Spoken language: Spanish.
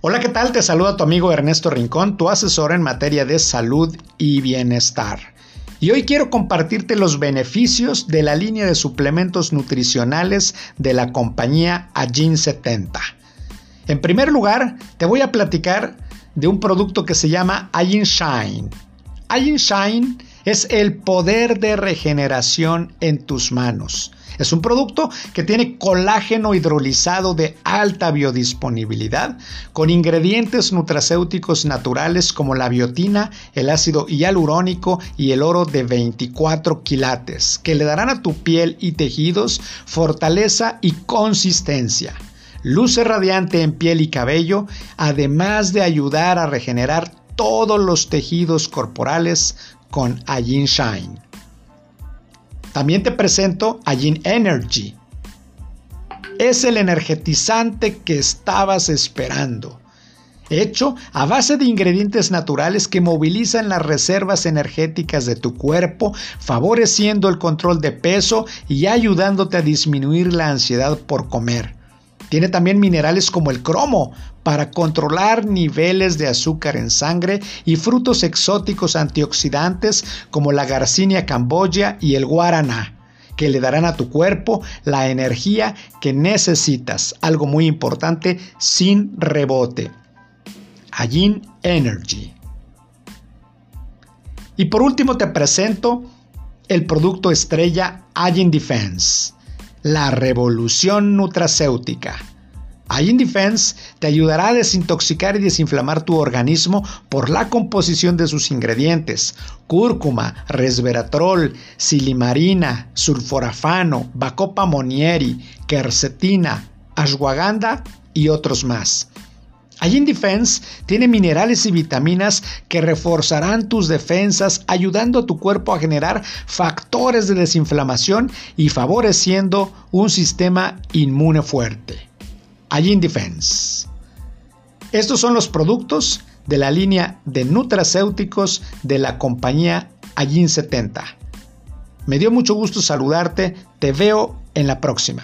Hola, ¿qué tal? Te saluda tu amigo Ernesto Rincón, tu asesor en materia de salud y bienestar. Y hoy quiero compartirte los beneficios de la línea de suplementos nutricionales de la compañía Agin 70. En primer lugar, te voy a platicar de un producto que se llama Agin Shine. Agin Shine es el poder de regeneración en tus manos. Es un producto que tiene colágeno hidrolizado de alta biodisponibilidad con ingredientes nutracéuticos naturales como la biotina, el ácido hialurónico y el oro de 24 quilates que le darán a tu piel y tejidos fortaleza y consistencia. Luce radiante en piel y cabello, además de ayudar a regenerar todos los tejidos corporales con Agin Shine. También te presento a Gin Energy. Es el energetizante que estabas esperando. Hecho a base de ingredientes naturales que movilizan las reservas energéticas de tu cuerpo, favoreciendo el control de peso y ayudándote a disminuir la ansiedad por comer. Tiene también minerales como el cromo para controlar niveles de azúcar en sangre y frutos exóticos antioxidantes como la Garcinia camboya y el guaraná que le darán a tu cuerpo la energía que necesitas, algo muy importante, sin rebote. Agin Energy. Y por último te presento el producto estrella Agin Defense la revolución nutracéutica. Ayin Defense te ayudará a desintoxicar y desinflamar tu organismo por la composición de sus ingredientes: cúrcuma, resveratrol, silimarina, sulforafano, bacopa monieri, quercetina, ashwagandha y otros más. Allí Defense tiene minerales y vitaminas que reforzarán tus defensas, ayudando a tu cuerpo a generar factores de desinflamación y favoreciendo un sistema inmune fuerte. Allí Defense. Estos son los productos de la línea de nutracéuticos de la compañía Allin 70. Me dio mucho gusto saludarte, te veo en la próxima.